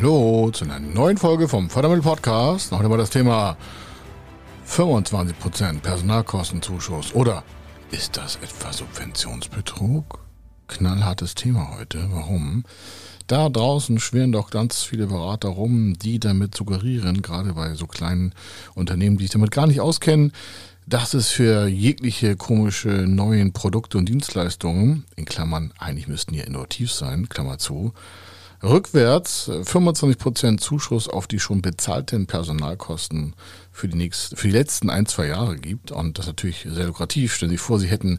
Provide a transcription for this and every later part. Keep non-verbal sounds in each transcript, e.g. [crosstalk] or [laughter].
Hallo zu einer neuen Folge vom Fördermittel Podcast. Noch einmal das Thema 25% Personalkostenzuschuss oder ist das etwa Subventionsbetrug? Knallhartes Thema heute. Warum? Da draußen schwirren doch ganz viele Berater rum, die damit suggerieren, gerade bei so kleinen Unternehmen, die sich damit gar nicht auskennen, dass es für jegliche komische neuen Produkte und Dienstleistungen, in Klammern, eigentlich müssten ja innovativ sein, Klammer zu, rückwärts 25% Zuschuss auf die schon bezahlten Personalkosten für die, nächsten, für die letzten ein, zwei Jahre gibt. Und das ist natürlich sehr lukrativ. Stellen Sie vor, Sie hätten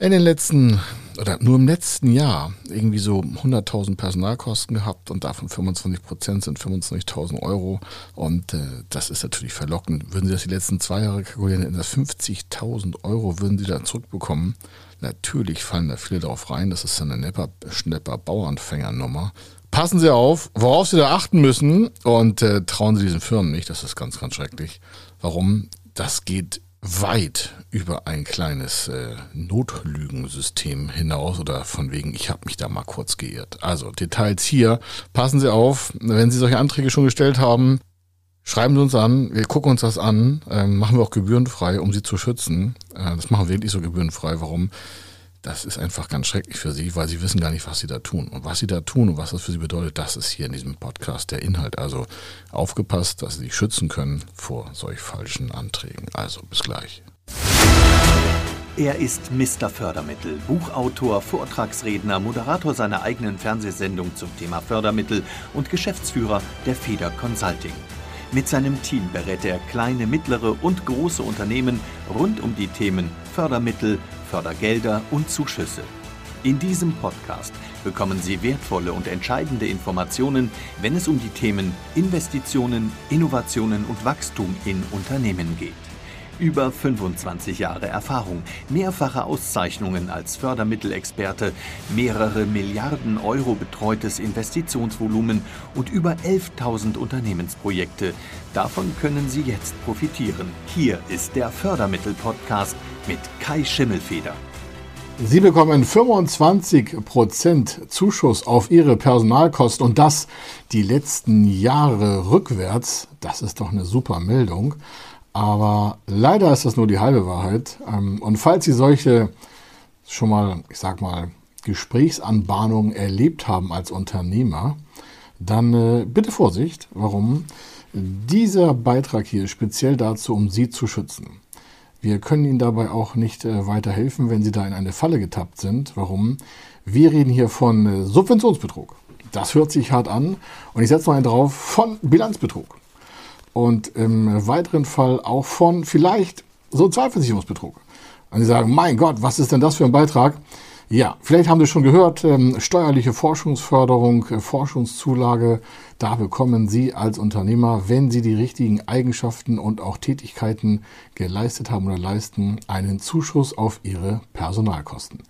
in den letzten oder nur im letzten Jahr irgendwie so 100.000 Personalkosten gehabt und davon 25 Prozent sind 25.000 Euro und äh, das ist natürlich verlockend. Würden Sie das die letzten zwei Jahre kalkulieren, in das 50.000 Euro würden Sie da zurückbekommen. Natürlich fallen da viele drauf rein, das ist eine Nepper, Schnepper Bauernfängernummer. Passen Sie auf, worauf Sie da achten müssen und äh, trauen Sie diesen Firmen nicht, das ist ganz, ganz schrecklich. Warum? Das geht weit über ein kleines äh, Notlügensystem hinaus oder von wegen, ich habe mich da mal kurz geirrt. Also Details hier. Passen Sie auf, wenn Sie solche Anträge schon gestellt haben, schreiben Sie uns an, wir gucken uns das an, ähm, machen wir auch gebührenfrei, um Sie zu schützen. Äh, das machen wir wirklich so gebührenfrei. Warum? Das ist einfach ganz schrecklich für sie, weil sie wissen gar nicht, was sie da tun. Und was sie da tun und was das für sie bedeutet, das ist hier in diesem Podcast der Inhalt. Also aufgepasst, dass sie sich schützen können vor solch falschen Anträgen. Also bis gleich. Er ist Mr. Fördermittel, Buchautor, Vortragsredner, Moderator seiner eigenen Fernsehsendung zum Thema Fördermittel und Geschäftsführer der Feder Consulting. Mit seinem Team berät er kleine, mittlere und große Unternehmen rund um die Themen Fördermittel, Fördergelder und Zuschüsse. In diesem Podcast bekommen Sie wertvolle und entscheidende Informationen, wenn es um die Themen Investitionen, Innovationen und Wachstum in Unternehmen geht. Über 25 Jahre Erfahrung, mehrfache Auszeichnungen als Fördermittelexperte, mehrere Milliarden Euro betreutes Investitionsvolumen und über 11.000 Unternehmensprojekte. Davon können Sie jetzt profitieren. Hier ist der Fördermittel-Podcast mit Kai Schimmelfeder. Sie bekommen 25% Zuschuss auf Ihre Personalkosten und das die letzten Jahre rückwärts. Das ist doch eine super Meldung. Aber leider ist das nur die halbe Wahrheit. Ähm, und falls Sie solche schon mal, ich sag mal, Gesprächsanbahnungen erlebt haben als Unternehmer, dann äh, bitte Vorsicht. Warum? Dieser Beitrag hier speziell dazu, um Sie zu schützen. Wir können Ihnen dabei auch nicht äh, weiterhelfen, wenn Sie da in eine Falle getappt sind. Warum? Wir reden hier von äh, Subventionsbetrug. Das hört sich hart an. Und ich setze noch einen drauf von Bilanzbetrug und im weiteren Fall auch von vielleicht Sozialversicherungsbetrug. Und Sie sagen, mein Gott, was ist denn das für ein Beitrag? Ja, vielleicht haben Sie schon gehört, ähm, steuerliche Forschungsförderung, äh, Forschungszulage, da bekommen Sie als Unternehmer, wenn Sie die richtigen Eigenschaften und auch Tätigkeiten geleistet haben oder leisten, einen Zuschuss auf Ihre Personalkosten.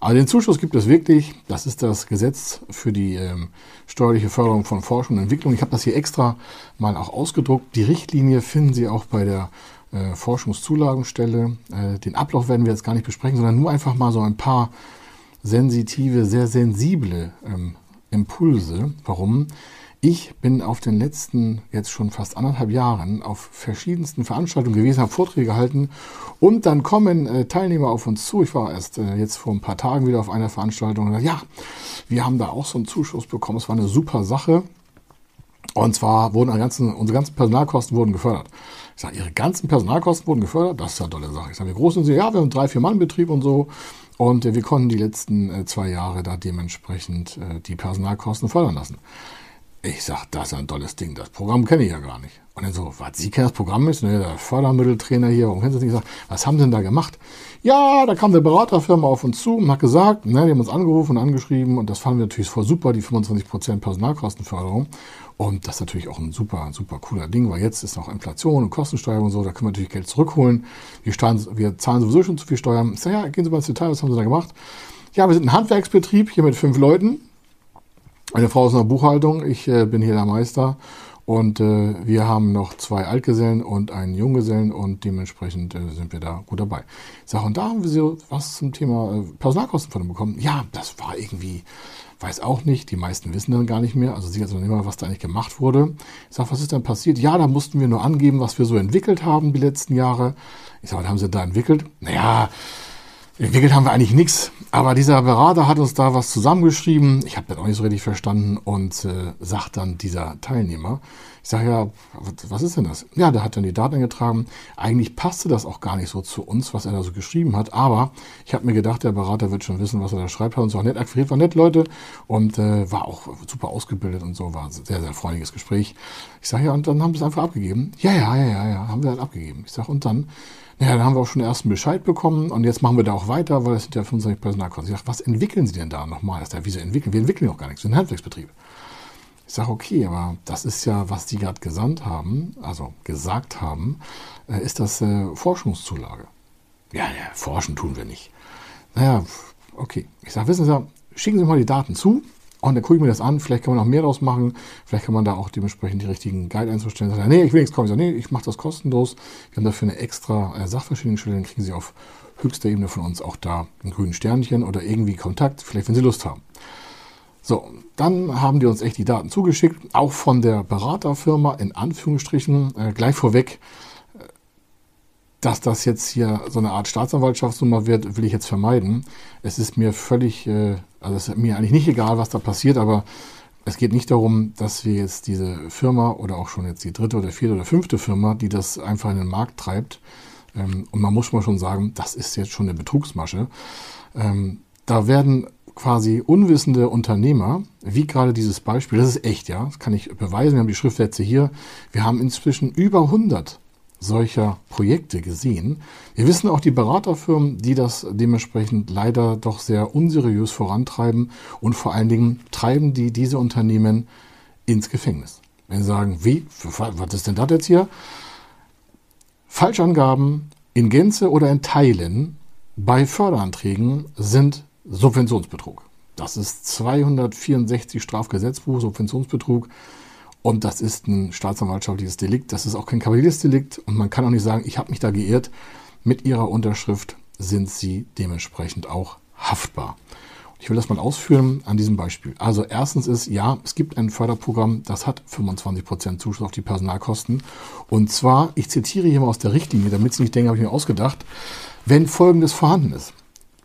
Aber den Zuschuss gibt es wirklich. Das ist das Gesetz für die ähm, steuerliche Förderung von Forschung und Entwicklung. Ich habe das hier extra mal auch ausgedruckt. Die Richtlinie finden Sie auch bei der äh, Forschungszulagenstelle. Äh, den Ablauf werden wir jetzt gar nicht besprechen, sondern nur einfach mal so ein paar sensitive, sehr sensible ähm, Impulse. Warum? Ich bin auf den letzten, jetzt schon fast anderthalb Jahren, auf verschiedensten Veranstaltungen gewesen, habe Vorträge gehalten und dann kommen äh, Teilnehmer auf uns zu. Ich war erst äh, jetzt vor ein paar Tagen wieder auf einer Veranstaltung und gesagt, ja, wir haben da auch so einen Zuschuss bekommen. Es war eine super Sache. Und zwar wurden ganzen, unsere ganzen Personalkosten wurden gefördert. Ich sage, Ihre ganzen Personalkosten wurden gefördert? Das ist ja eine tolle Sache. Ich sage, wie groß sind Sie? Ja, wir haben drei, vier Mann Betrieb und so. Und äh, wir konnten die letzten äh, zwei Jahre da dementsprechend äh, die Personalkosten fördern lassen. Ich sag, das ist ein tolles Ding. Das Programm kenne ich ja gar nicht. Und dann so, was, Sie kennen das Programm nicht? Ne, der Fördermitteltrainer hier, warum kennen Sie das nicht? Gesagt, was haben Sie denn da gemacht? Ja, da kam eine Beraterfirma auf uns zu und hat gesagt, ne, die haben uns angerufen und angeschrieben und das fanden wir natürlich voll super, die 25% Personalkostenförderung. Und das ist natürlich auch ein super, super cooler Ding, weil jetzt ist noch Inflation und Kostensteuerung und so, da können wir natürlich Geld zurückholen. Wir, steuern, wir zahlen sowieso schon zu viel Steuern. Ich sag, ja, gehen Sie mal ins Detail, was haben Sie da gemacht? Ja, wir sind ein Handwerksbetrieb hier mit fünf Leuten. Eine Frau aus einer Buchhaltung, ich äh, bin hier der Meister. Und äh, wir haben noch zwei Altgesellen und einen Junggesellen und dementsprechend äh, sind wir da gut dabei. Ich sage, und da haben wir so was zum Thema äh, Personalkosten von ihm bekommen. Ja, das war irgendwie, weiß auch nicht, die meisten wissen dann gar nicht mehr. Also sie nicht mehr, was da eigentlich gemacht wurde. Ich sage, was ist denn passiert? Ja, da mussten wir nur angeben, was wir so entwickelt haben die letzten Jahre. Ich sage, was haben sie da entwickelt? Naja, Entwickelt haben wir eigentlich nichts, aber dieser Berater hat uns da was zusammengeschrieben. Ich habe das auch nicht so richtig verstanden und äh, sagt dann dieser Teilnehmer, ich sage ja, was ist denn das? Ja, der hat dann die Daten eingetragen. Eigentlich passte das auch gar nicht so zu uns, was er da so geschrieben hat, aber ich habe mir gedacht, der Berater wird schon wissen, was er da schreibt, hat uns auch nett akquiriert, war nett Leute und äh, war auch super ausgebildet und so, war ein sehr, sehr freundliches Gespräch. Ich sage ja, und dann haben wir es einfach abgegeben. Ja, ja, ja, ja, ja, haben wir halt abgegeben. Ich sage, und dann naja, dann haben wir auch schon den ersten Bescheid bekommen und jetzt machen wir da auch weiter, weil es sind ja 25 Personalkosten. Ich sage, was entwickeln Sie denn da nochmal? Das ist ja, wieso entwickeln? Wir entwickeln auch gar nichts, wir sind ein Handwerksbetrieb. Ich sage, okay, aber das ist ja, was die gerade gesandt haben, also gesagt haben, äh, ist das äh, Forschungszulage. Ja, ja, forschen tun wir nicht. Naja, okay. Ich sage, wissen Sie, schicken Sie mal die Daten zu und dann gucke ich mir das an, vielleicht kann man noch mehr draus machen, vielleicht kann man da auch dementsprechend die richtigen Guidelines verstellen. Sagt, nee, ich will nichts kommen. Ich sage, nee, ich mache das kostenlos. Wir haben dafür eine extra äh, Sachverständigenstelle, dann kriegen Sie auf höchster Ebene von uns auch da ein grünes Sternchen oder irgendwie Kontakt, vielleicht wenn Sie Lust haben. So, dann haben die uns echt die Daten zugeschickt, auch von der Beraterfirma in Anführungsstrichen. Äh, gleich vorweg, dass das jetzt hier so eine Art Staatsanwaltschaftsnummer wird, will ich jetzt vermeiden. Es ist mir völlig, äh, also es ist mir eigentlich nicht egal, was da passiert, aber es geht nicht darum, dass wir jetzt diese Firma oder auch schon jetzt die dritte oder vierte oder fünfte Firma, die das einfach in den Markt treibt, ähm, und man muss mal schon sagen, das ist jetzt schon eine Betrugsmasche. Ähm, da werden quasi unwissende Unternehmer, wie gerade dieses Beispiel, das ist echt, ja, das kann ich beweisen, wir haben die Schriftsätze hier, wir haben inzwischen über 100 solcher Projekte gesehen. Wir wissen auch die Beraterfirmen, die das dementsprechend leider doch sehr unseriös vorantreiben und vor allen Dingen treiben die diese Unternehmen ins Gefängnis. Wenn sie sagen, wie, was ist denn das jetzt hier? Falschangaben in Gänze oder in Teilen bei Förderanträgen sind Subventionsbetrug. Das ist 264 Strafgesetzbuch, Subventionsbetrug. Und das ist ein staatsanwaltschaftliches Delikt. Das ist auch kein Kavaliersdelikt. Und man kann auch nicht sagen, ich habe mich da geirrt. Mit ihrer Unterschrift sind sie dementsprechend auch haftbar. Ich will das mal ausführen an diesem Beispiel. Also erstens ist, ja, es gibt ein Förderprogramm, das hat 25% Zuschuss auf die Personalkosten. Und zwar, ich zitiere hier mal aus der Richtlinie, damit Sie nicht denken, habe ich mir ausgedacht, wenn Folgendes vorhanden ist.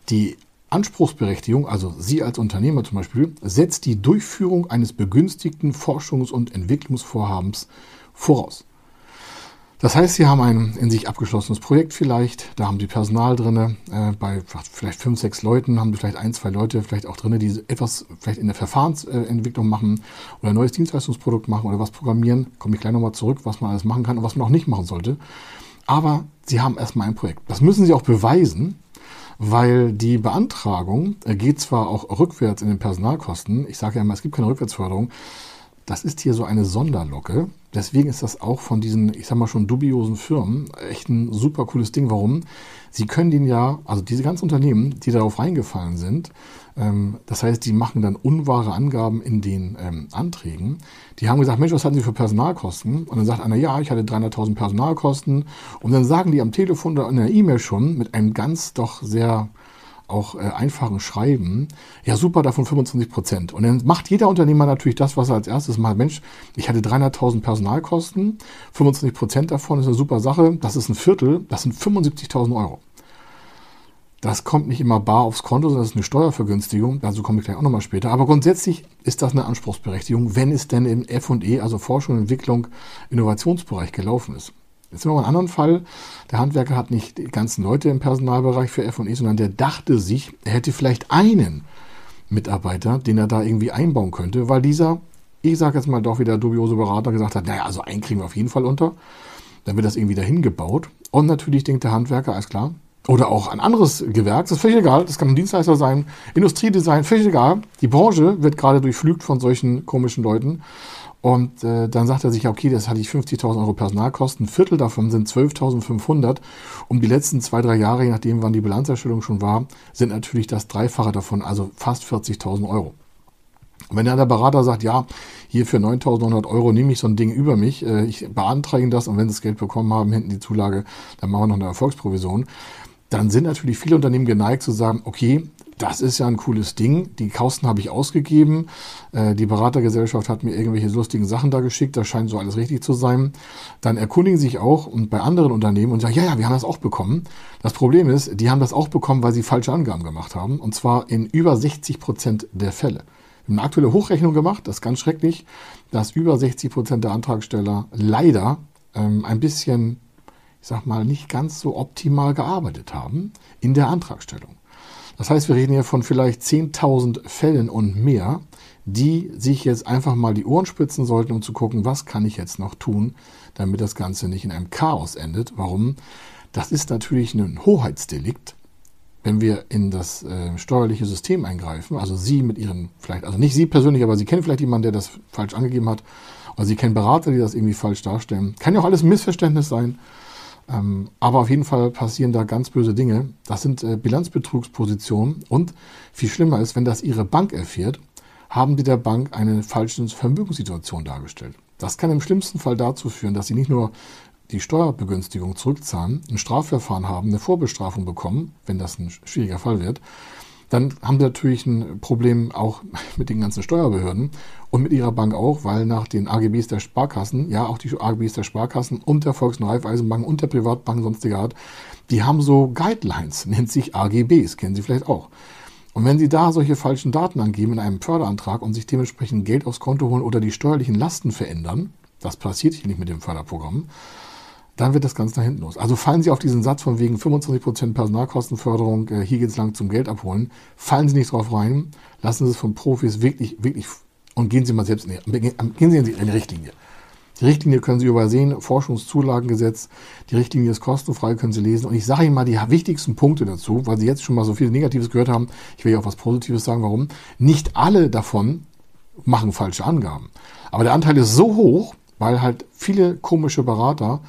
Die Anspruchsberechtigung, also Sie als Unternehmer zum Beispiel, setzt die Durchführung eines begünstigten Forschungs- und Entwicklungsvorhabens voraus. Das heißt, Sie haben ein in sich abgeschlossenes Projekt vielleicht, da haben Sie Personal drin, äh, bei vielleicht fünf, sechs Leuten haben Sie vielleicht ein, zwei Leute vielleicht auch drin, die etwas vielleicht in der Verfahrensentwicklung machen oder ein neues Dienstleistungsprodukt machen oder was programmieren. Komme ich gleich nochmal zurück, was man alles machen kann und was man auch nicht machen sollte. Aber Sie haben erstmal ein Projekt. Das müssen Sie auch beweisen, weil die Beantragung geht zwar auch rückwärts in den Personalkosten, ich sage ja immer, es gibt keine Rückwärtsförderung, das ist hier so eine Sonderlocke. Deswegen ist das auch von diesen, ich sag mal schon dubiosen Firmen echt ein super cooles Ding. Warum? Sie können den ja, also diese ganzen Unternehmen, die darauf reingefallen sind, das heißt, die machen dann unwahre Angaben in den ähm, Anträgen. Die haben gesagt, Mensch, was hatten Sie für Personalkosten? Und dann sagt einer, ja, ich hatte 300.000 Personalkosten. Und dann sagen die am Telefon oder in der E-Mail schon mit einem ganz doch sehr auch äh, einfachen Schreiben, ja super, davon 25 Prozent. Und dann macht jeder Unternehmer natürlich das, was er als erstes macht. Mensch, ich hatte 300.000 Personalkosten, 25 Prozent davon ist eine super Sache, das ist ein Viertel, das sind 75.000 Euro. Das kommt nicht immer bar aufs Konto, sondern das ist eine Steuervergünstigung. Dazu komme ich gleich auch nochmal später. Aber grundsätzlich ist das eine Anspruchsberechtigung, wenn es denn im F&E, also Forschung, Entwicklung, Innovationsbereich gelaufen ist. Jetzt haben wir einen anderen Fall. Der Handwerker hat nicht die ganzen Leute im Personalbereich für F&E, sondern der dachte sich, er hätte vielleicht einen Mitarbeiter, den er da irgendwie einbauen könnte, weil dieser, ich sage jetzt mal doch wieder dubiose Berater gesagt hat, naja, also einen kriegen wir auf jeden Fall unter. Dann wird das irgendwie dahin gebaut. Und natürlich denkt der Handwerker, alles klar, oder auch ein anderes Gewerk, das ist völlig egal, das kann ein Dienstleister sein, Industriedesign, völlig egal. Die Branche wird gerade durchflügt von solchen komischen Leuten. Und äh, dann sagt er sich, okay, das hatte ich 50.000 Euro Personalkosten, ein Viertel davon sind 12.500. Um die letzten zwei, drei Jahre, je nachdem wann die Bilanzerstellung schon war, sind natürlich das Dreifache davon, also fast 40.000 Euro. Wenn dann der Berater sagt, ja, hier für 9.900 Euro nehme ich so ein Ding über mich, äh, ich beantrage das und wenn sie das Geld bekommen haben, hinten die Zulage, dann machen wir noch eine Erfolgsprovision, dann sind natürlich viele Unternehmen geneigt zu sagen, okay, das ist ja ein cooles Ding. Die Kosten habe ich ausgegeben. Äh, die Beratergesellschaft hat mir irgendwelche lustigen Sachen da geschickt. Das scheint so alles richtig zu sein. Dann erkundigen sich auch und bei anderen Unternehmen und sagen, ja, ja, wir haben das auch bekommen. Das Problem ist, die haben das auch bekommen, weil sie falsche Angaben gemacht haben. Und zwar in über 60 Prozent der Fälle. Wir haben eine aktuelle Hochrechnung gemacht. Das ist ganz schrecklich, dass über 60 Prozent der Antragsteller leider ähm, ein bisschen, ich sag mal, nicht ganz so optimal gearbeitet haben in der Antragstellung. Das heißt, wir reden hier von vielleicht 10.000 Fällen und mehr, die sich jetzt einfach mal die Ohren spitzen sollten, um zu gucken, was kann ich jetzt noch tun, damit das Ganze nicht in einem Chaos endet. Warum? Das ist natürlich ein Hoheitsdelikt, wenn wir in das äh, steuerliche System eingreifen. Also Sie mit Ihren, vielleicht, also nicht Sie persönlich, aber Sie kennen vielleicht jemanden, der das falsch angegeben hat. Oder Sie kennen Berater, die das irgendwie falsch darstellen. Kann ja auch alles Missverständnis sein. Ähm, aber auf jeden Fall passieren da ganz böse Dinge. Das sind äh, Bilanzbetrugspositionen. Und viel schlimmer ist, wenn das Ihre Bank erfährt, haben die der Bank eine falsche Vermögenssituation dargestellt. Das kann im schlimmsten Fall dazu führen, dass Sie nicht nur die Steuerbegünstigung zurückzahlen, ein Strafverfahren haben, eine Vorbestrafung bekommen, wenn das ein schwieriger Fall wird, dann haben sie natürlich ein Problem auch [laughs] mit den ganzen Steuerbehörden und mit ihrer Bank auch, weil nach den AGBs der Sparkassen, ja auch die AGBs der Sparkassen und der Volks- und Raiffeisenbank und der Privatbanken sonstiger Art, die haben so Guidelines, [laughs] nennt sich AGBs, kennen Sie vielleicht auch. Und wenn Sie da solche falschen Daten angeben in einem Förderantrag und sich dementsprechend Geld aufs Konto holen oder die steuerlichen Lasten verändern, das passiert hier nicht mit dem Förderprogramm, dann wird das Ganze nach hinten los. Also fallen Sie auf diesen Satz von wegen 25% Personalkostenförderung, äh, hier geht es lang zum Geld abholen, fallen Sie nicht drauf rein, lassen Sie es von Profis wirklich, wirklich und gehen Sie mal selbst in gehen Sie in die Richtlinie. Die Richtlinie können Sie übersehen, Forschungszulagengesetz, die Richtlinie ist kostenfrei, können Sie lesen. Und ich sage Ihnen mal die wichtigsten Punkte dazu, weil Sie jetzt schon mal so viel Negatives gehört haben. Ich will ja auch was Positives sagen, warum. Nicht alle davon machen falsche Angaben. Aber der Anteil ist so hoch, weil halt viele komische Berater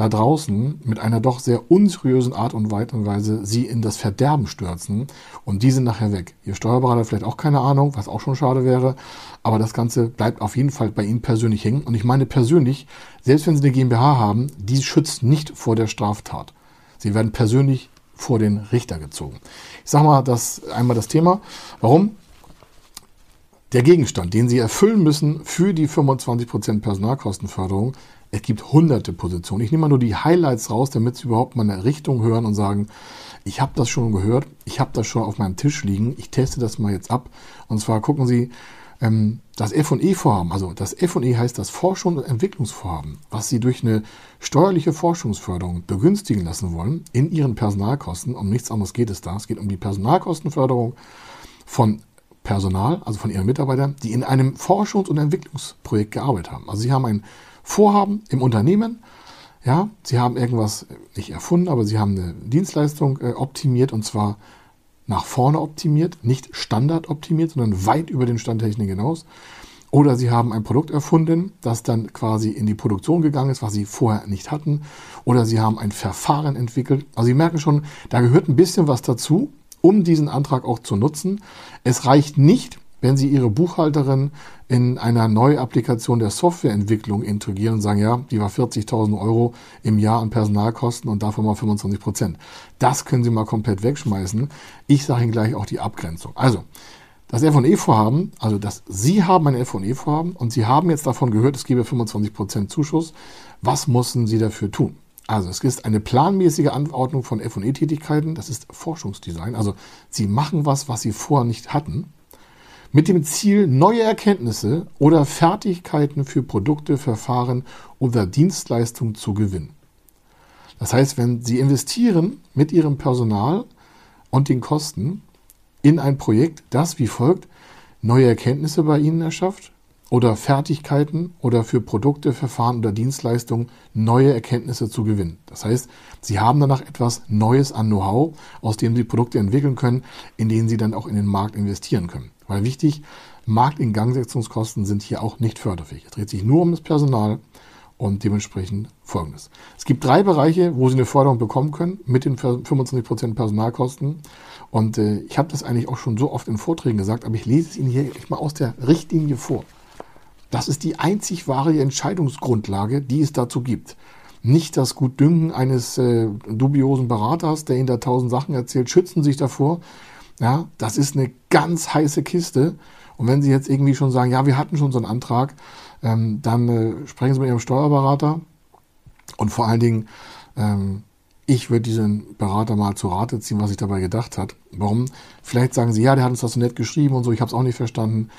da draußen mit einer doch sehr unseriösen Art und Weise sie in das Verderben stürzen und die sind nachher weg. Ihr Steuerberater vielleicht auch keine Ahnung, was auch schon schade wäre, aber das Ganze bleibt auf jeden Fall bei Ihnen persönlich hängen. Und ich meine persönlich, selbst wenn Sie eine GmbH haben, die schützt nicht vor der Straftat. Sie werden persönlich vor den Richter gezogen. Ich sage mal das einmal das Thema. Warum? Der Gegenstand, den Sie erfüllen müssen für die 25% Personalkostenförderung, es gibt hunderte Positionen. Ich nehme mal nur die Highlights raus, damit Sie überhaupt mal eine Richtung hören und sagen, ich habe das schon gehört, ich habe das schon auf meinem Tisch liegen, ich teste das mal jetzt ab. Und zwar gucken Sie, ähm, das F&E-Vorhaben, also das F&E heißt das Forschung und Entwicklungsvorhaben, was Sie durch eine steuerliche Forschungsförderung begünstigen lassen wollen in Ihren Personalkosten. Um nichts anderes geht es da. Es geht um die Personalkostenförderung von Personal, also von Ihren Mitarbeitern, die in einem Forschungs- und Entwicklungsprojekt gearbeitet haben. Also Sie haben ein Vorhaben im Unternehmen. Ja, sie haben irgendwas nicht erfunden, aber sie haben eine Dienstleistung äh, optimiert und zwar nach vorne optimiert, nicht Standard optimiert, sondern weit über den Standtechnik hinaus. Oder sie haben ein Produkt erfunden, das dann quasi in die Produktion gegangen ist, was sie vorher nicht hatten. Oder sie haben ein Verfahren entwickelt. Also Sie merken schon, da gehört ein bisschen was dazu, um diesen Antrag auch zu nutzen. Es reicht nicht, wenn Sie Ihre Buchhalterin in einer Neuapplikation der Softwareentwicklung integrieren und sagen, ja, die war 40.000 Euro im Jahr an Personalkosten und davon mal 25 Prozent. Das können Sie mal komplett wegschmeißen. Ich sage Ihnen gleich auch die Abgrenzung. Also, das F&E-Vorhaben, also das, Sie haben ein F&E-Vorhaben und Sie haben jetzt davon gehört, es gebe 25 Prozent Zuschuss. Was müssen Sie dafür tun? Also es ist eine planmäßige Anordnung von F&E-Tätigkeiten, das ist Forschungsdesign. Also Sie machen was, was Sie vorher nicht hatten mit dem Ziel, neue Erkenntnisse oder Fertigkeiten für Produkte, Verfahren oder Dienstleistungen zu gewinnen. Das heißt, wenn Sie investieren mit Ihrem Personal und den Kosten in ein Projekt, das wie folgt neue Erkenntnisse bei Ihnen erschafft oder Fertigkeiten oder für Produkte, Verfahren oder Dienstleistungen neue Erkenntnisse zu gewinnen. Das heißt, Sie haben danach etwas Neues an Know-how, aus dem Sie Produkte entwickeln können, in denen Sie dann auch in den Markt investieren können. Weil wichtig, Marktingangsetzungskosten sind hier auch nicht förderfähig. Es dreht sich nur um das Personal Und dementsprechend folgendes. Es gibt drei Bereiche, wo Sie eine Förderung bekommen können mit den 25% Personalkosten. Und äh, ich habe das eigentlich auch schon so oft in Vorträgen gesagt, aber ich lese es Ihnen hier gleich mal aus der Richtlinie vor. Das ist die einzig wahre Entscheidungsgrundlage, die es dazu gibt. Nicht das Gutdünken eines äh, dubiosen Beraters, der Ihnen da tausend Sachen erzählt, schützen sich davor. Ja, das ist eine ganz heiße Kiste. Und wenn Sie jetzt irgendwie schon sagen, ja, wir hatten schon so einen Antrag, ähm, dann äh, sprechen Sie mit Ihrem Steuerberater. Und vor allen Dingen, ähm, ich würde diesen Berater mal zur Rate ziehen, was sich dabei gedacht hat. Warum? Vielleicht sagen Sie, ja, der hat uns das so nett geschrieben und so, ich habe es auch nicht verstanden.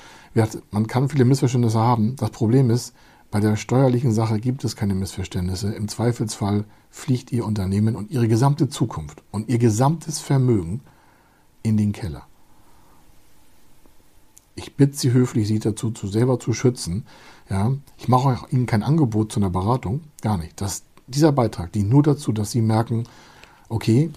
Man kann viele Missverständnisse haben. Das Problem ist, bei der steuerlichen Sache gibt es keine Missverständnisse. Im Zweifelsfall fliegt Ihr Unternehmen und Ihre gesamte Zukunft und Ihr gesamtes Vermögen in den Keller. Ich bitte Sie höflich, Sie dazu zu selber zu schützen. Ja, ich mache Ihnen kein Angebot zu einer Beratung, gar nicht. Das, dieser Beitrag dient nur dazu, dass Sie merken, okay,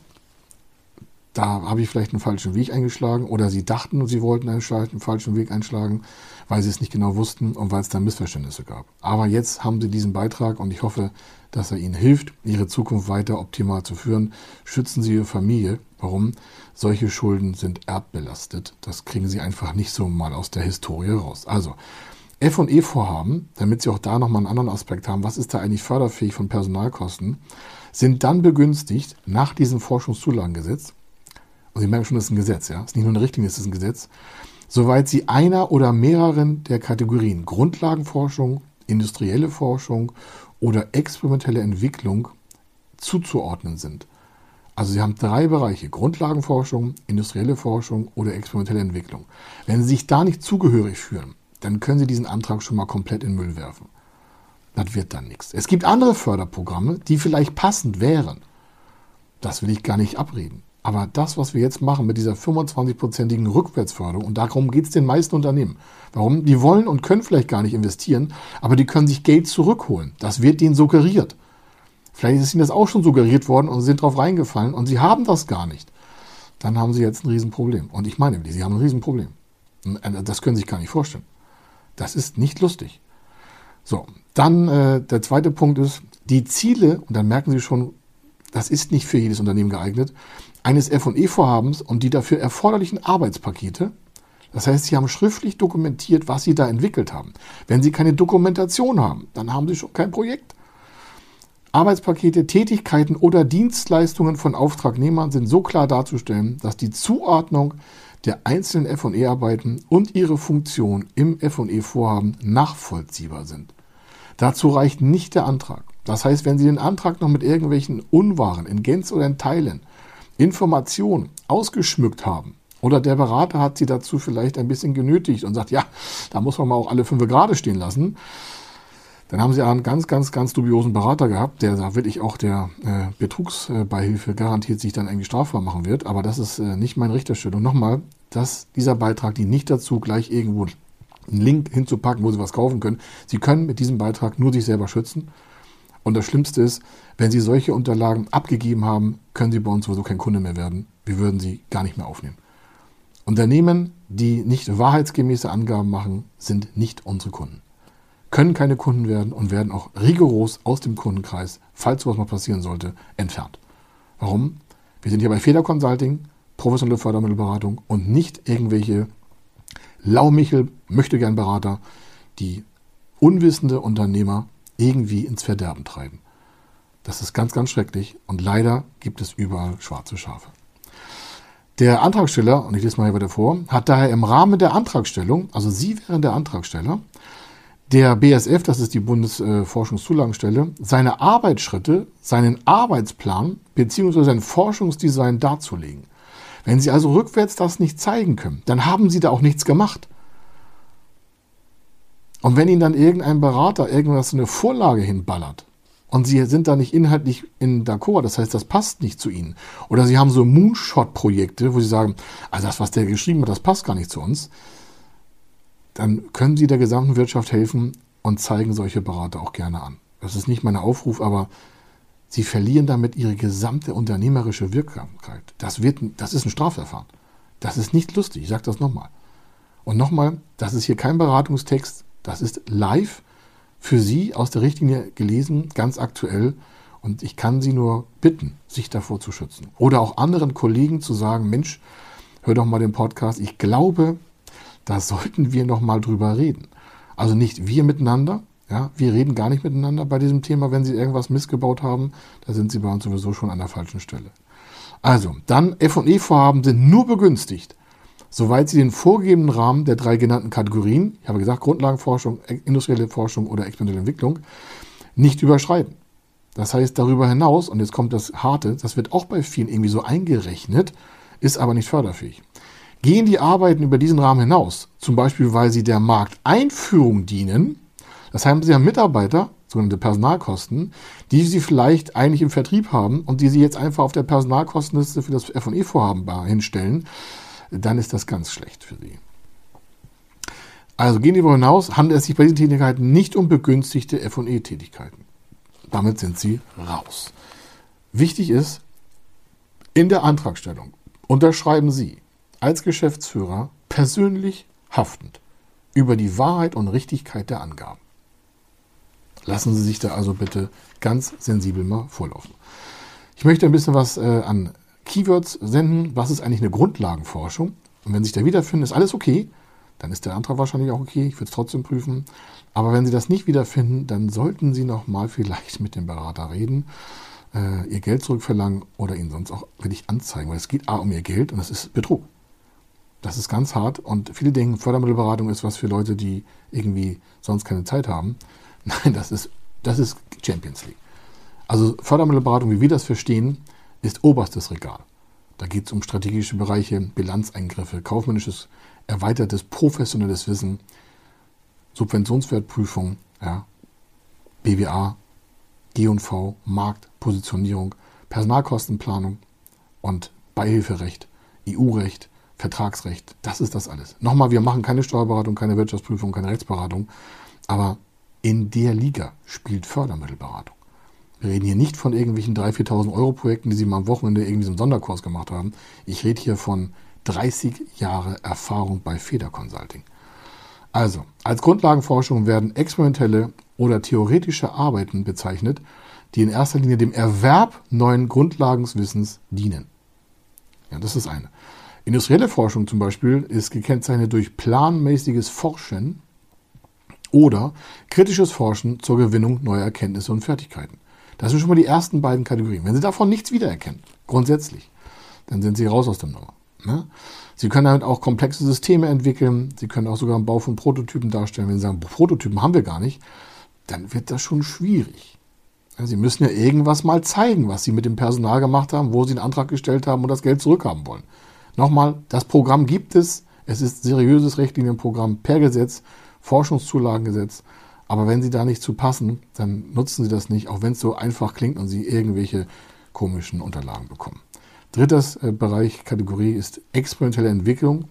da habe ich vielleicht einen falschen Weg eingeschlagen oder sie dachten, sie wollten einen, falschen Weg einschlagen, weil sie es nicht genau wussten und weil es da Missverständnisse gab. Aber jetzt haben sie diesen Beitrag und ich hoffe, dass er ihnen hilft, ihre Zukunft weiter optimal zu führen. Schützen Sie Ihre Familie. Warum? Solche Schulden sind erbbelastet. Das kriegen Sie einfach nicht so mal aus der Historie raus. Also, F&E-Vorhaben, damit Sie auch da nochmal einen anderen Aspekt haben, was ist da eigentlich förderfähig von Personalkosten, sind dann begünstigt nach diesem Forschungszulagengesetz und Sie merken schon, das ist ein Gesetz, ja. Es ist nicht nur eine Richtlinie, es ist ein Gesetz. Soweit Sie einer oder mehreren der Kategorien Grundlagenforschung, industrielle Forschung oder experimentelle Entwicklung zuzuordnen sind. Also Sie haben drei Bereiche, Grundlagenforschung, industrielle Forschung oder experimentelle Entwicklung. Wenn Sie sich da nicht zugehörig fühlen, dann können Sie diesen Antrag schon mal komplett in den Müll werfen. Das wird dann nichts. Es gibt andere Förderprogramme, die vielleicht passend wären. Das will ich gar nicht abreden. Aber das, was wir jetzt machen mit dieser 25-prozentigen Rückwärtsförderung, und darum geht es den meisten Unternehmen. Warum? Die wollen und können vielleicht gar nicht investieren, aber die können sich Geld zurückholen. Das wird ihnen suggeriert. Vielleicht ist ihnen das auch schon suggeriert worden und sie sind drauf reingefallen und sie haben das gar nicht. Dann haben sie jetzt ein Riesenproblem. Und ich meine, sie haben ein Riesenproblem. Äh, das können sie sich gar nicht vorstellen. Das ist nicht lustig. So, dann äh, der zweite Punkt ist, die Ziele, und dann merken Sie schon, das ist nicht für jedes Unternehmen geeignet, eines FE-Vorhabens und die dafür erforderlichen Arbeitspakete. Das heißt, Sie haben schriftlich dokumentiert, was Sie da entwickelt haben. Wenn Sie keine Dokumentation haben, dann haben Sie schon kein Projekt. Arbeitspakete, Tätigkeiten oder Dienstleistungen von Auftragnehmern sind so klar darzustellen, dass die Zuordnung der einzelnen FE-Arbeiten und ihre Funktion im FE-Vorhaben nachvollziehbar sind. Dazu reicht nicht der Antrag. Das heißt, wenn Sie den Antrag noch mit irgendwelchen Unwaren in Gänze oder in Teilen Information ausgeschmückt haben oder der Berater hat sie dazu vielleicht ein bisschen genötigt und sagt, ja, da muss man mal auch alle fünf gerade stehen lassen, dann haben sie einen ganz, ganz, ganz dubiosen Berater gehabt, der da wirklich auch der äh, Betrugsbeihilfe garantiert sich dann irgendwie strafbar machen wird. Aber das ist äh, nicht meine Richterstellung. Nochmal, dass dieser Beitrag dient nicht dazu, gleich irgendwo einen Link hinzupacken, wo Sie was kaufen können. Sie können mit diesem Beitrag nur sich selber schützen. Und das Schlimmste ist, wenn Sie solche Unterlagen abgegeben haben, können Sie bei uns sowieso kein Kunde mehr werden. Wir würden Sie gar nicht mehr aufnehmen. Unternehmen, die nicht wahrheitsgemäße Angaben machen, sind nicht unsere Kunden. Können keine Kunden werden und werden auch rigoros aus dem Kundenkreis, falls sowas mal passieren sollte, entfernt. Warum? Wir sind hier bei Feder Consulting, professionelle Fördermittelberatung und nicht irgendwelche Laumichel, möchte gern Berater, die unwissende Unternehmer irgendwie ins Verderben treiben. Das ist ganz, ganz schrecklich und leider gibt es überall schwarze Schafe. Der Antragsteller, und ich lese mal hier weiter vor, hat daher im Rahmen der Antragstellung, also Sie wären der Antragsteller, der BSF, das ist die Bundesforschungszulagenstelle, seine Arbeitsschritte, seinen Arbeitsplan bzw. sein Forschungsdesign darzulegen. Wenn Sie also rückwärts das nicht zeigen können, dann haben Sie da auch nichts gemacht. Und wenn Ihnen dann irgendein Berater irgendwas eine Vorlage hinballert und Sie sind da nicht inhaltlich in d'accord, das heißt, das passt nicht zu Ihnen, oder Sie haben so Moonshot-Projekte, wo Sie sagen, also das, was der geschrieben hat, das passt gar nicht zu uns, dann können Sie der gesamten Wirtschaft helfen und zeigen solche Berater auch gerne an. Das ist nicht mein Aufruf, aber Sie verlieren damit Ihre gesamte unternehmerische Wirksamkeit. Das, wird, das ist ein Strafverfahren. Das ist nicht lustig, ich sage das nochmal. Und nochmal, das ist hier kein Beratungstext, das ist live für Sie aus der Richtlinie gelesen, ganz aktuell. Und ich kann Sie nur bitten, sich davor zu schützen. Oder auch anderen Kollegen zu sagen, Mensch, hör doch mal den Podcast. Ich glaube, da sollten wir noch mal drüber reden. Also nicht wir miteinander, ja, wir reden gar nicht miteinander bei diesem Thema, wenn Sie irgendwas missgebaut haben. Da sind Sie bei uns sowieso schon an der falschen Stelle. Also, dann F&E-Vorhaben sind nur begünstigt, soweit sie den vorgegebenen Rahmen der drei genannten Kategorien, ich habe gesagt Grundlagenforschung, industrielle Forschung oder experimentelle Entwicklung, nicht überschreiten. Das heißt, darüber hinaus, und jetzt kommt das Harte, das wird auch bei vielen irgendwie so eingerechnet, ist aber nicht förderfähig. Gehen die Arbeiten über diesen Rahmen hinaus, zum Beispiel weil sie der Markteinführung dienen, das heißt, sie haben Mitarbeiter, sogenannte Personalkosten, die sie vielleicht eigentlich im Vertrieb haben und die sie jetzt einfach auf der Personalkostenliste für das F&E-Vorhaben hinstellen, dann ist das ganz schlecht für sie. Also gehen darüber hinaus, handelt es sich bei diesen Tätigkeiten nicht um begünstigte F&E-Tätigkeiten. Damit sind sie raus. Wichtig ist, in der Antragstellung unterschreiben Sie als Geschäftsführer persönlich haftend über die Wahrheit und Richtigkeit der Angaben. Lassen Sie sich da also bitte ganz sensibel mal vorlaufen. Ich möchte ein bisschen was äh, an Keywords senden. Was ist eigentlich eine Grundlagenforschung? Und wenn Sie sich da wiederfinden, ist alles okay. Dann ist der Antrag wahrscheinlich auch okay. Ich würde es trotzdem prüfen. Aber wenn Sie das nicht wiederfinden, dann sollten Sie noch mal vielleicht mit dem Berater reden, äh, Ihr Geld zurückverlangen oder ihn sonst auch wirklich anzeigen. Weil es geht A um Ihr Geld und es ist Betrug. Das ist ganz hart und viele denken, Fördermittelberatung ist was für Leute, die irgendwie sonst keine Zeit haben. [laughs] Nein, das ist, das ist Champions League. Also Fördermittelberatung, wie wir das verstehen, ist oberstes Regal. Da geht es um strategische Bereiche, Bilanzeingriffe, kaufmännisches, erweitertes, professionelles Wissen, Subventionswertprüfung, ja, BWA, G&V, Markt, Positionierung, Personalkostenplanung und Beihilferecht, EU-Recht, Vertragsrecht. Das ist das alles. Nochmal, wir machen keine Steuerberatung, keine Wirtschaftsprüfung, keine Rechtsberatung, aber in der Liga spielt Fördermittelberatung. Wir reden hier nicht von irgendwelchen 3.000, 4.000 Euro Projekten, die Sie mal am Wochenende irgendwie so einen Sonderkurs gemacht haben. Ich rede hier von 30 Jahre Erfahrung bei Feder Consulting. Also, als Grundlagenforschung werden experimentelle oder theoretische Arbeiten bezeichnet, die in erster Linie dem Erwerb neuen Grundlagenswissens dienen. Ja, das ist eine. Industrielle Forschung zum Beispiel ist gekennzeichnet durch planmäßiges Forschen oder kritisches Forschen zur Gewinnung neuer Erkenntnisse und Fertigkeiten. Das sind schon mal die ersten beiden Kategorien. Wenn Sie davon nichts wiedererkennen, grundsätzlich, dann sind Sie raus aus der Nummer. Ne? Sie können damit auch komplexe Systeme entwickeln. Sie können auch sogar einen Bau von Prototypen darstellen. Wenn Sie sagen, Prototypen haben wir gar nicht, dann wird das schon schwierig. Sie müssen ja irgendwas mal zeigen, was Sie mit dem Personal gemacht haben, wo Sie einen Antrag gestellt haben und das Geld zurückhaben wollen. Nochmal, das Programm gibt es. Es ist seriöses Richtlinienprogramm per Gesetz Forschungszulagengesetz. Aber wenn Sie da nicht zu passen, dann nutzen Sie das nicht, auch wenn es so einfach klingt und Sie irgendwelche komischen Unterlagen bekommen. Drittes äh, Bereich, Kategorie ist experimentelle Entwicklung,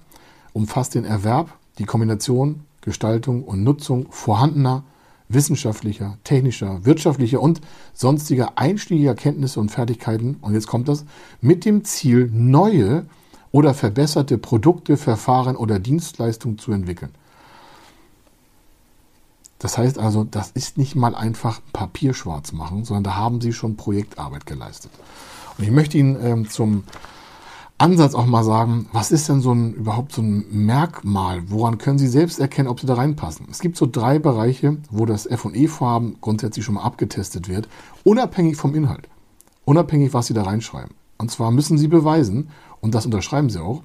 umfasst den Erwerb, die Kombination, Gestaltung und Nutzung vorhandener wissenschaftlicher, technischer, wirtschaftlicher und sonstiger einschlägiger Kenntnisse und Fertigkeiten, und jetzt kommt das, mit dem Ziel, neue oder verbesserte Produkte, Verfahren oder Dienstleistungen zu entwickeln. Das heißt also, das ist nicht mal einfach Papier schwarz machen, sondern da haben Sie schon Projektarbeit geleistet. Und ich möchte Ihnen ähm, zum Ansatz auch mal sagen, was ist denn so ein überhaupt so ein Merkmal? Woran können Sie selbst erkennen, ob Sie da reinpassen? Es gibt so drei Bereiche, wo das F&E-Vorhaben grundsätzlich schon mal abgetestet wird, unabhängig vom Inhalt, unabhängig, was Sie da reinschreiben. Und zwar müssen Sie beweisen, und das unterschreiben Sie auch,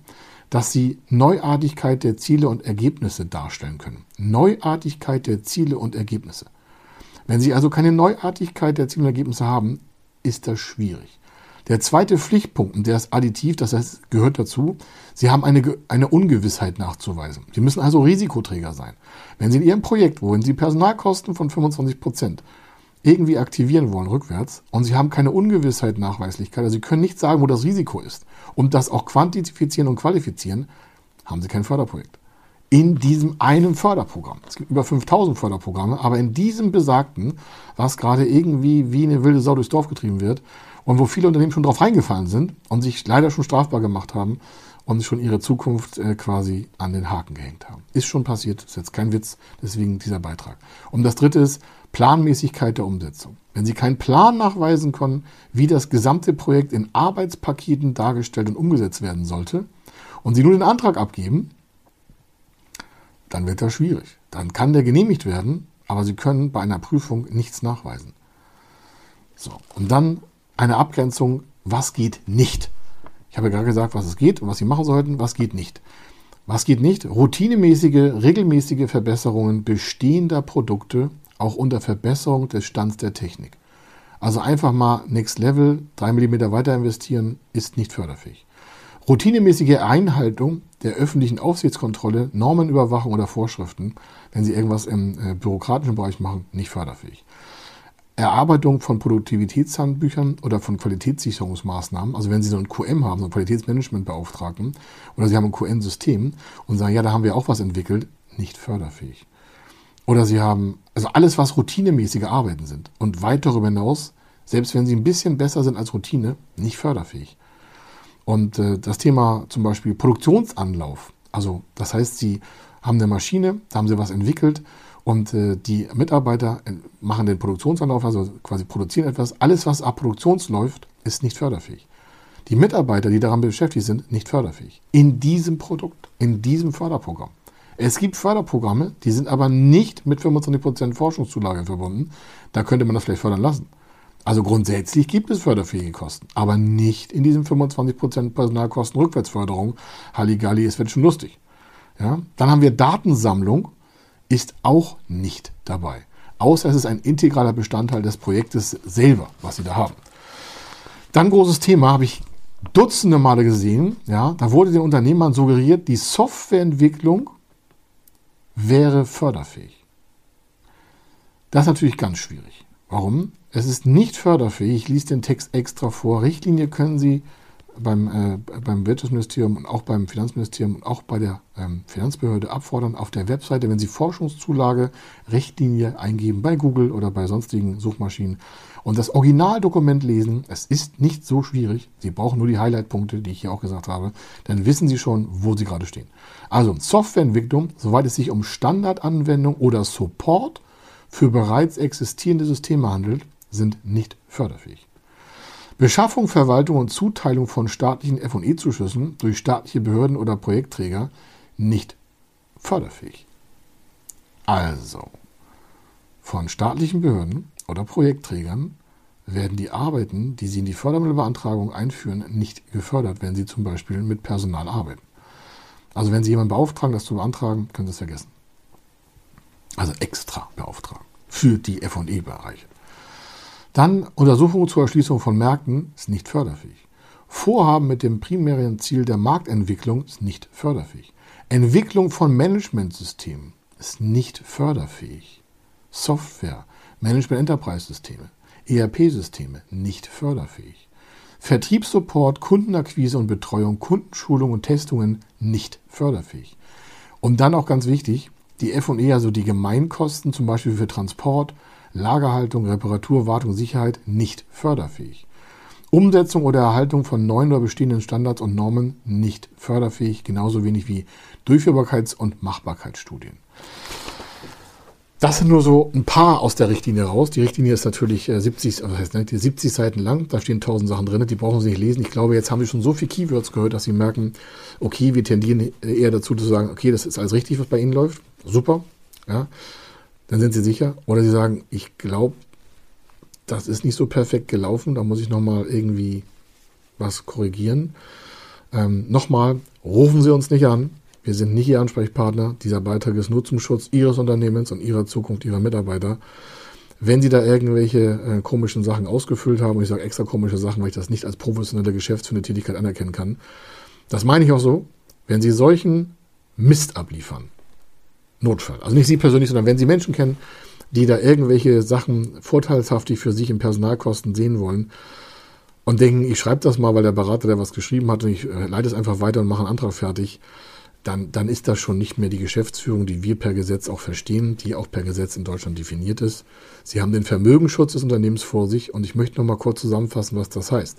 dass sie Neuartigkeit der Ziele und Ergebnisse darstellen können. Neuartigkeit der Ziele und Ergebnisse. Wenn Sie also keine Neuartigkeit der Ziele und Ergebnisse haben, ist das schwierig. Der zweite Pflichtpunkt, und der ist additiv, das heißt, gehört dazu, Sie haben eine, eine Ungewissheit nachzuweisen. Sie müssen also Risikoträger sein. Wenn Sie in Ihrem Projekt, wohin Sie Personalkosten von 25 Prozent irgendwie aktivieren wollen, rückwärts, und Sie haben keine Ungewissheit Nachweislichkeit, also Sie können nicht sagen, wo das Risiko ist, und das auch quantifizieren und qualifizieren, haben Sie kein Förderprojekt. In diesem einen Förderprogramm. Es gibt über 5000 Förderprogramme, aber in diesem besagten, was gerade irgendwie wie eine wilde Sau durchs Dorf getrieben wird und wo viele Unternehmen schon drauf reingefallen sind und sich leider schon strafbar gemacht haben und schon ihre Zukunft äh, quasi an den Haken gehängt haben. Ist schon passiert, ist jetzt kein Witz, deswegen dieser Beitrag. Und das dritte ist Planmäßigkeit der Umsetzung. Wenn Sie keinen Plan nachweisen können, wie das gesamte Projekt in Arbeitspaketen dargestellt und umgesetzt werden sollte, und Sie nur den Antrag abgeben, dann wird das schwierig. Dann kann der genehmigt werden, aber Sie können bei einer Prüfung nichts nachweisen. So, und dann eine Abgrenzung, was geht nicht. Ich habe ja gerade gesagt, was es geht und was Sie machen sollten, was geht nicht. Was geht nicht? Routinemäßige, regelmäßige Verbesserungen bestehender Produkte, auch unter Verbesserung des Stands der Technik. Also einfach mal Next Level, 3 mm weiter investieren, ist nicht förderfähig. Routinemäßige Einhaltung der öffentlichen Aufsichtskontrolle, Normenüberwachung oder Vorschriften, wenn Sie irgendwas im äh, bürokratischen Bereich machen, nicht förderfähig. Erarbeitung von Produktivitätshandbüchern oder von Qualitätssicherungsmaßnahmen, also wenn Sie so ein QM haben, so ein Qualitätsmanagementbeauftragten, oder Sie haben ein QM-System und sagen, ja, da haben wir auch was entwickelt, nicht förderfähig. Oder Sie haben, also alles, was routinemäßige Arbeiten sind und weit darüber hinaus, selbst wenn Sie ein bisschen besser sind als Routine, nicht förderfähig. Und äh, das Thema zum Beispiel Produktionsanlauf, also das heißt, Sie haben eine Maschine, da haben Sie was entwickelt und äh, die Mitarbeiter äh, machen den Produktionsanlauf, also quasi produzieren etwas. Alles, was ab Produktions läuft, ist nicht förderfähig. Die Mitarbeiter, die daran beschäftigt sind, nicht förderfähig. In diesem Produkt, in diesem Förderprogramm. Es gibt Förderprogramme, die sind aber nicht mit 25% Forschungszulage verbunden. Da könnte man das vielleicht fördern lassen. Also grundsätzlich gibt es förderfähige Kosten, aber nicht in diesem 25% Personalkostenrückwärtsförderung. Halligalli, es wird schon lustig. Ja? Dann haben wir Datensammlung, ist auch nicht dabei. Außer es ist ein integraler Bestandteil des Projektes selber, was Sie da haben. Dann großes Thema, habe ich dutzende Male gesehen. Ja, da wurde den Unternehmern suggeriert, die Softwareentwicklung wäre förderfähig. Das ist natürlich ganz schwierig. Warum? Es ist nicht förderfähig. Ich lese den Text extra vor. Richtlinie können Sie beim, äh, beim Wirtschaftsministerium und auch beim Finanzministerium und auch bei der ähm, Finanzbehörde abfordern auf der Webseite, wenn Sie Forschungszulage, Richtlinie eingeben bei Google oder bei sonstigen Suchmaschinen und das Originaldokument lesen. Es ist nicht so schwierig. Sie brauchen nur die Highlightpunkte, die ich hier auch gesagt habe. Dann wissen Sie schon, wo Sie gerade stehen. Also Softwareentwicklung, soweit es sich um Standardanwendung oder Support für bereits existierende Systeme handelt, sind nicht förderfähig. Beschaffung, Verwaltung und Zuteilung von staatlichen FE-Zuschüssen durch staatliche Behörden oder Projektträger nicht förderfähig. Also, von staatlichen Behörden oder Projektträgern werden die Arbeiten, die sie in die Fördermittelbeantragung einführen, nicht gefördert, wenn sie zum Beispiel mit Personal arbeiten. Also wenn Sie jemanden beauftragen, das zu beantragen, können Sie es vergessen. Also extra beauftragen für die FE-Bereiche. Dann Untersuchung zur Erschließung von Märkten ist nicht förderfähig. Vorhaben mit dem primären Ziel der Marktentwicklung ist nicht förderfähig. Entwicklung von Managementsystemen ist nicht förderfähig. Software, Management Enterprise Systeme, ERP-Systeme nicht förderfähig. Vertriebssupport, Kundenakquise und Betreuung, Kundenschulung und Testungen nicht förderfähig. Und dann auch ganz wichtig, die F&E, also die Gemeinkosten, zum Beispiel für Transport, Lagerhaltung, Reparatur, Wartung, Sicherheit nicht förderfähig. Umsetzung oder Erhaltung von neuen oder bestehenden Standards und Normen nicht förderfähig, genauso wenig wie Durchführbarkeits- und Machbarkeitsstudien. Das sind nur so ein paar aus der Richtlinie raus. Die Richtlinie ist natürlich 70, äh, was heißt, 70 ne, Seiten lang. Da stehen tausend Sachen drin. Die brauchen Sie nicht lesen. Ich glaube, jetzt haben Sie schon so viel Keywords gehört, dass Sie merken, okay, wir tendieren eher dazu zu sagen, okay, das ist alles richtig, was bei Ihnen läuft. Super. Ja dann sind Sie sicher. Oder Sie sagen, ich glaube, das ist nicht so perfekt gelaufen, da muss ich nochmal irgendwie was korrigieren. Ähm, nochmal, rufen Sie uns nicht an. Wir sind nicht Ihr Ansprechpartner. Dieser Beitrag ist nur zum Schutz Ihres Unternehmens und Ihrer Zukunft, Ihrer Mitarbeiter. Wenn Sie da irgendwelche äh, komischen Sachen ausgefüllt haben, und ich sage extra komische Sachen, weil ich das nicht als professionelle geschäftsführende Tätigkeit anerkennen kann, das meine ich auch so, wenn Sie solchen Mist abliefern, Notfall. Also nicht Sie persönlich, sondern wenn Sie Menschen kennen, die da irgendwelche Sachen vorteilshaftig für sich in Personalkosten sehen wollen und denken, ich schreibe das mal, weil der Berater, der was geschrieben hat, und ich äh, leite es einfach weiter und mache einen Antrag fertig, dann, dann ist das schon nicht mehr die Geschäftsführung, die wir per Gesetz auch verstehen, die auch per Gesetz in Deutschland definiert ist. Sie haben den Vermögensschutz des Unternehmens vor sich und ich möchte noch mal kurz zusammenfassen, was das heißt.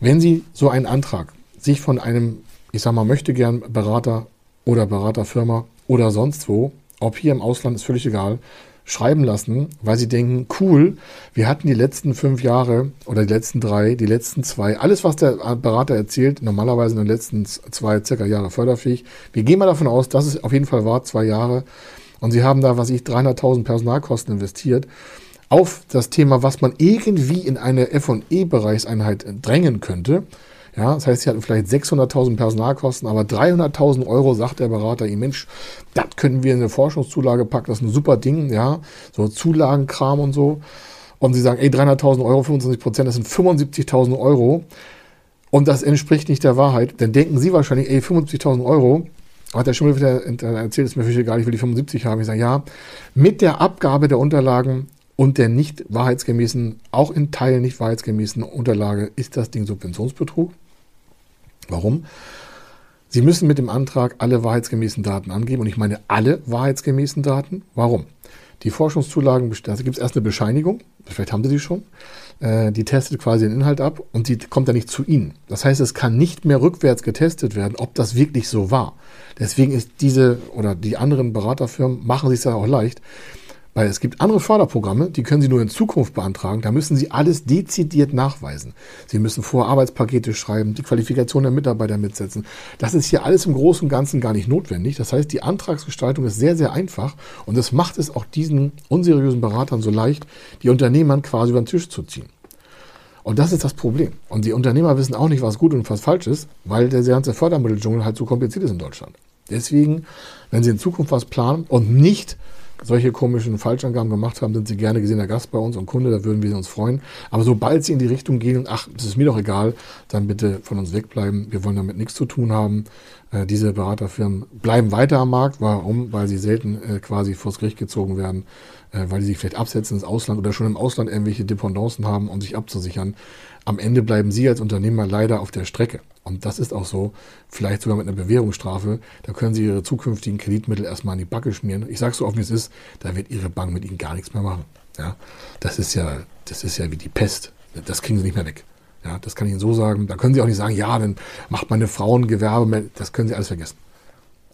Wenn Sie so einen Antrag sich von einem ich sag mal, möchte gern Berater oder Beraterfirma oder sonst wo, ob hier im Ausland, ist völlig egal, schreiben lassen, weil sie denken, cool, wir hatten die letzten fünf Jahre oder die letzten drei, die letzten zwei, alles, was der Berater erzählt, normalerweise in den letzten zwei circa Jahre förderfähig. Wir gehen mal davon aus, dass es auf jeden Fall war, zwei Jahre. Und sie haben da, was ich, 300.000 Personalkosten investiert auf das Thema, was man irgendwie in eine F&E-Bereichseinheit drängen könnte. Ja, das heißt, sie hatten vielleicht 600.000 Personalkosten, aber 300.000 Euro sagt der Berater ihm, Mensch, das können wir in eine Forschungszulage packen, das ist ein super Ding, ja, so Zulagenkram und so. Und sie sagen, ey, 300.000 Euro, 25 Prozent, das sind 75.000 Euro. Und das entspricht nicht der Wahrheit. Dann denken sie wahrscheinlich, ey, 75.000 Euro, hat der schon wieder erzählt, ist mir völlig egal, ich will die 75 haben. Ich sage, ja, mit der Abgabe der Unterlagen und der nicht wahrheitsgemäßen, auch in Teilen nicht wahrheitsgemäßen Unterlage ist das Ding Subventionsbetrug. Warum? Sie müssen mit dem Antrag alle wahrheitsgemäßen Daten angeben und ich meine alle wahrheitsgemäßen Daten. Warum? Die Forschungszulagen, also gibt es erst eine Bescheinigung, vielleicht haben Sie die schon, äh, die testet quasi den Inhalt ab und die kommt dann nicht zu Ihnen. Das heißt, es kann nicht mehr rückwärts getestet werden, ob das wirklich so war. Deswegen ist diese oder die anderen Beraterfirmen machen sich das auch leicht. Weil es gibt andere Förderprogramme, die können Sie nur in Zukunft beantragen. Da müssen Sie alles dezidiert nachweisen. Sie müssen vor Arbeitspakete schreiben, die Qualifikation der Mitarbeiter mitsetzen. Das ist hier alles im Großen und Ganzen gar nicht notwendig. Das heißt, die Antragsgestaltung ist sehr, sehr einfach und das macht es auch diesen unseriösen Beratern so leicht, die Unternehmern quasi über den Tisch zu ziehen. Und das ist das Problem. Und die Unternehmer wissen auch nicht, was gut und was falsch ist, weil der ganze Fördermitteldschungel halt so kompliziert ist in Deutschland. Deswegen, wenn Sie in Zukunft was planen und nicht solche komischen Falschangaben gemacht haben, sind Sie gerne gesehener Gast bei uns und Kunde, da würden wir uns freuen. Aber sobald Sie in die Richtung gehen ach, das ist mir doch egal, dann bitte von uns wegbleiben. Wir wollen damit nichts zu tun haben. Äh, diese Beraterfirmen bleiben weiter am Markt. Warum? Weil sie selten äh, quasi vors Gericht gezogen werden, weil sie sich vielleicht absetzen ins Ausland oder schon im Ausland irgendwelche Dependancen haben, um sich abzusichern. Am Ende bleiben Sie als Unternehmer leider auf der Strecke. Und das ist auch so, vielleicht sogar mit einer Bewährungsstrafe. Da können Sie Ihre zukünftigen Kreditmittel erstmal in die Backe schmieren. Ich sage so offen, wie es ist, da wird Ihre Bank mit Ihnen gar nichts mehr machen. Ja, das ist ja, das ist ja wie die Pest. Das kriegen Sie nicht mehr weg. Ja, das kann ich Ihnen so sagen. Da können Sie auch nicht sagen, ja, dann macht meine Frau ein Gewerbe. Das können Sie alles vergessen.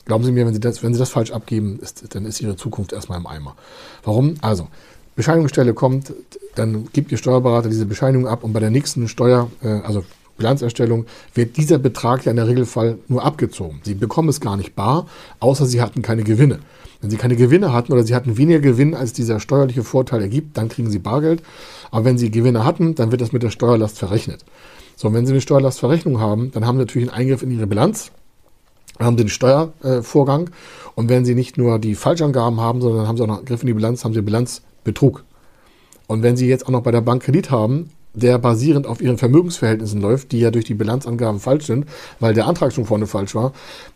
Glauben Sie mir, wenn Sie das, wenn Sie das falsch abgeben, ist, dann ist Ihre Zukunft erstmal im Eimer. Warum? Also, Bescheinigungsstelle kommt, dann gibt Ihr Steuerberater diese Bescheinigung ab und bei der nächsten Steuer, äh, also Bilanzerstellung, wird dieser Betrag ja in der Regelfall nur abgezogen. Sie bekommen es gar nicht bar, außer Sie hatten keine Gewinne. Wenn Sie keine Gewinne hatten oder Sie hatten weniger Gewinn, als dieser steuerliche Vorteil ergibt, dann kriegen Sie Bargeld. Aber wenn Sie Gewinne hatten, dann wird das mit der Steuerlast verrechnet. So, wenn Sie eine Steuerlastverrechnung haben, dann haben Sie natürlich einen Eingriff in Ihre Bilanz, haben den Steuervorgang. Und wenn Sie nicht nur die Falschangaben haben, sondern haben Sie auch noch Griff in die Bilanz, haben Sie Bilanzbetrug. Und wenn Sie jetzt auch noch bei der Bank Kredit haben, der basierend auf ihren Vermögensverhältnissen läuft, die ja durch die Bilanzangaben falsch sind, weil der Antrag schon vorne falsch war,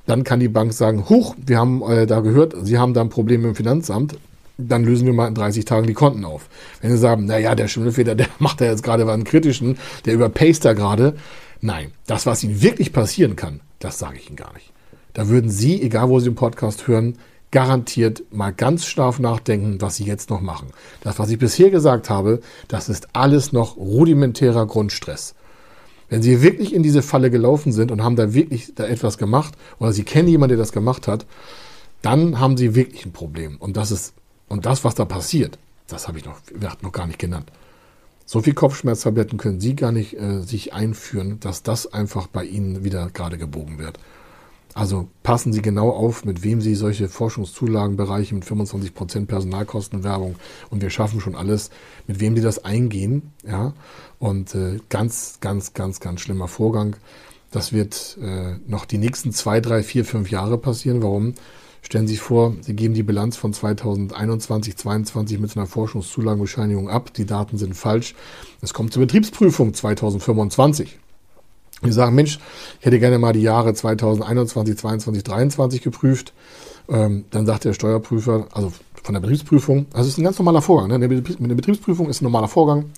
dann kann die Bank sagen, huch, wir haben äh, da gehört, Sie haben da ein Problem im Finanzamt, dann lösen wir mal in 30 Tagen die Konten auf. Wenn Sie sagen, naja, der Schimmelfeder, [laughs] der macht da jetzt gerade einen kritischen, der überpaced da gerade. Nein, das, was Ihnen wirklich passieren kann, das sage ich Ihnen gar nicht. Da würden Sie, egal wo Sie den Podcast hören, garantiert mal ganz scharf nachdenken, was Sie jetzt noch machen. Das, was ich bisher gesagt habe, das ist alles noch rudimentärer Grundstress. Wenn Sie wirklich in diese Falle gelaufen sind und haben da wirklich da etwas gemacht oder Sie kennen jemanden, der das gemacht hat, dann haben Sie wirklich ein Problem. Und das ist, und das, was da passiert, das habe ich noch, noch gar nicht genannt. So viel Kopfschmerztabletten können Sie gar nicht äh, sich einführen, dass das einfach bei Ihnen wieder gerade gebogen wird. Also passen Sie genau auf, mit wem Sie solche Forschungszulagenbereiche mit 25% Personalkostenwerbung und wir schaffen schon alles, mit wem Sie das eingehen. Ja? Und äh, ganz, ganz, ganz, ganz schlimmer Vorgang. Das wird äh, noch die nächsten zwei, drei, vier, fünf Jahre passieren. Warum? Stellen Sie sich vor, Sie geben die Bilanz von 2021, 2022 mit einer Forschungszulagenbescheinigung ab. Die Daten sind falsch. Es kommt zur Betriebsprüfung 2025. Wir sagen, Mensch, ich hätte gerne mal die Jahre 2021, 2022, 2023 geprüft. Ähm, dann sagt der Steuerprüfer, also von der Betriebsprüfung, also es ist ein ganz normaler Vorgang. Ne? Mit der Betriebsprüfung ist ein normaler Vorgang.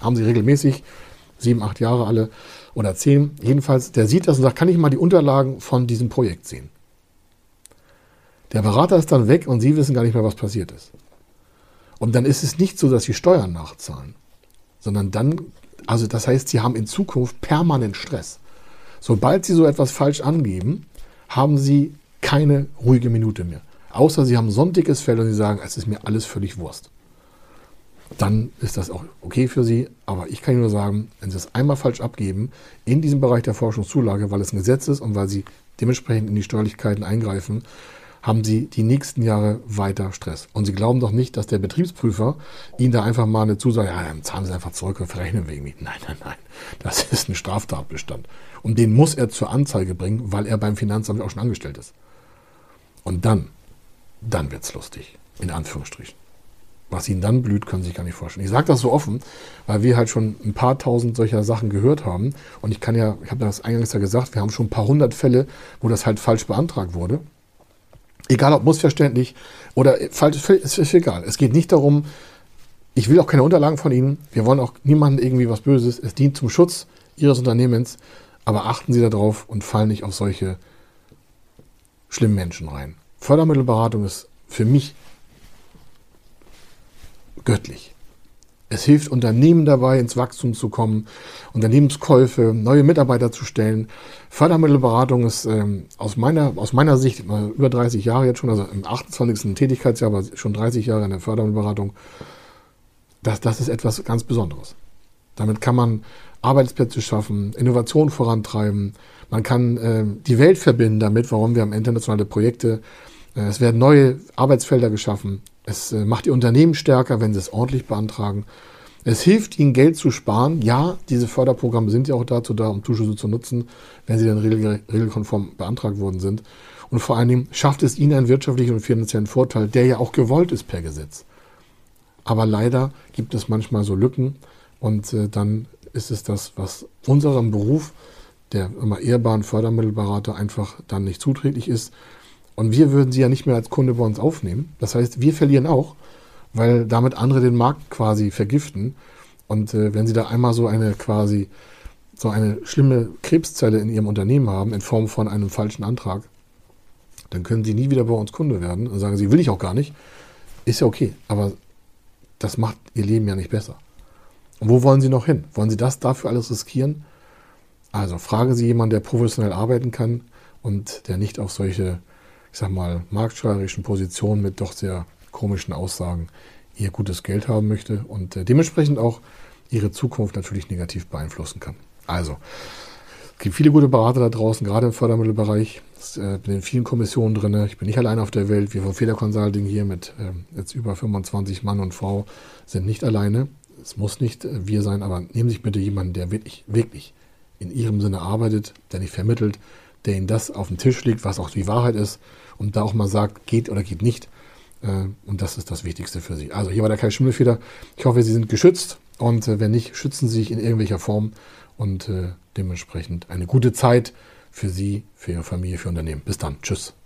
Haben Sie regelmäßig, sieben, acht Jahre alle oder zehn. Jedenfalls, der sieht das und sagt, kann ich mal die Unterlagen von diesem Projekt sehen? Der Berater ist dann weg und Sie wissen gar nicht mehr, was passiert ist. Und dann ist es nicht so, dass Sie Steuern nachzahlen, sondern dann also das heißt, sie haben in Zukunft permanent Stress. Sobald Sie so etwas falsch angeben, haben Sie keine ruhige Minute mehr. Außer Sie haben so ein dickes Fell und Sie sagen, es ist mir alles völlig Wurst. Dann ist das auch okay für Sie. Aber ich kann nur sagen, wenn Sie es einmal falsch abgeben, in diesem Bereich der Forschungszulage, weil es ein Gesetz ist und weil Sie dementsprechend in die Steuerlichkeiten eingreifen, haben Sie die nächsten Jahre weiter Stress. Und Sie glauben doch nicht, dass der Betriebsprüfer Ihnen da einfach mal eine Zusage, ja, dann zahlen Sie einfach zurück und verrechnen wegen mich. Nein, nein, nein. Das [laughs] ist ein Straftatbestand. Und den muss er zur Anzeige bringen, weil er beim Finanzamt auch schon angestellt ist. Und dann, dann wird's lustig. In Anführungsstrichen. Was ihnen dann blüht, können Sie sich gar nicht vorstellen. Ich sage das so offen, weil wir halt schon ein paar tausend solcher Sachen gehört haben. Und ich kann ja, ich habe das eingangs ja gesagt, wir haben schon ein paar hundert Fälle, wo das halt falsch beantragt wurde. Egal ob missverständlich oder falsch, ist, egal. Es geht nicht darum, ich will auch keine Unterlagen von Ihnen. Wir wollen auch niemandem irgendwie was Böses. Es dient zum Schutz Ihres Unternehmens. Aber achten Sie darauf und fallen nicht auf solche schlimmen Menschen rein. Fördermittelberatung ist für mich göttlich. Es hilft Unternehmen dabei, ins Wachstum zu kommen, Unternehmenskäufe, neue Mitarbeiter zu stellen. Fördermittelberatung ist ähm, aus, meiner, aus meiner Sicht über 30 Jahre jetzt schon, also im 28. Tätigkeitsjahr, aber schon 30 Jahre in der Fördermittelberatung. Das, das ist etwas ganz Besonderes. Damit kann man Arbeitsplätze schaffen, Innovation vorantreiben. Man kann äh, die Welt verbinden damit, warum wir haben internationale Projekte. Äh, es werden neue Arbeitsfelder geschaffen. Es äh, macht die Unternehmen stärker, wenn sie es ordentlich beantragen. Es hilft ihnen, Geld zu sparen. Ja, diese Förderprogramme sind ja auch dazu da, um Zuschüsse zu nutzen, wenn sie dann regelkonform beantragt worden sind. Und vor allen Dingen schafft es ihnen einen wirtschaftlichen und finanziellen Vorteil, der ja auch gewollt ist per Gesetz. Aber leider gibt es manchmal so Lücken und äh, dann ist es das, was unserem Beruf, der immer ehrbaren Fördermittelberater, einfach dann nicht zuträglich ist. Und wir würden sie ja nicht mehr als Kunde bei uns aufnehmen. Das heißt, wir verlieren auch, weil damit andere den Markt quasi vergiften. Und äh, wenn sie da einmal so eine quasi so eine schlimme Krebszelle in ihrem Unternehmen haben, in Form von einem falschen Antrag, dann können sie nie wieder bei uns Kunde werden und sagen, sie will ich auch gar nicht. Ist ja okay, aber das macht ihr Leben ja nicht besser. Und wo wollen sie noch hin? Wollen sie das dafür alles riskieren? Also fragen Sie jemanden, der professionell arbeiten kann und der nicht auf solche ich sag mal, marktschreierischen Positionen mit doch sehr komischen Aussagen ihr gutes Geld haben möchte und äh, dementsprechend auch ihre Zukunft natürlich negativ beeinflussen kann. Also, es gibt viele gute Berater da draußen, gerade im Fördermittelbereich. Ich äh, bin in vielen Kommissionen drin. Ich bin nicht allein auf der Welt. Wir von Feder Consulting hier mit äh, jetzt über 25 Mann und Frau sind nicht alleine. Es muss nicht äh, wir sein, aber nehmen Sie sich bitte jemanden, der wirklich, wirklich in Ihrem Sinne arbeitet, der nicht vermittelt, der Ihnen das auf den Tisch legt, was auch die Wahrheit ist und da auch mal sagt, geht oder geht nicht. Äh, und das ist das Wichtigste für Sie. Also hier war der Kai Schimmelfeder. Ich hoffe, Sie sind geschützt und äh, wenn nicht, schützen Sie sich in irgendwelcher Form und äh, dementsprechend eine gute Zeit für Sie, für Ihre Familie, für Ihr Unternehmen. Bis dann. Tschüss.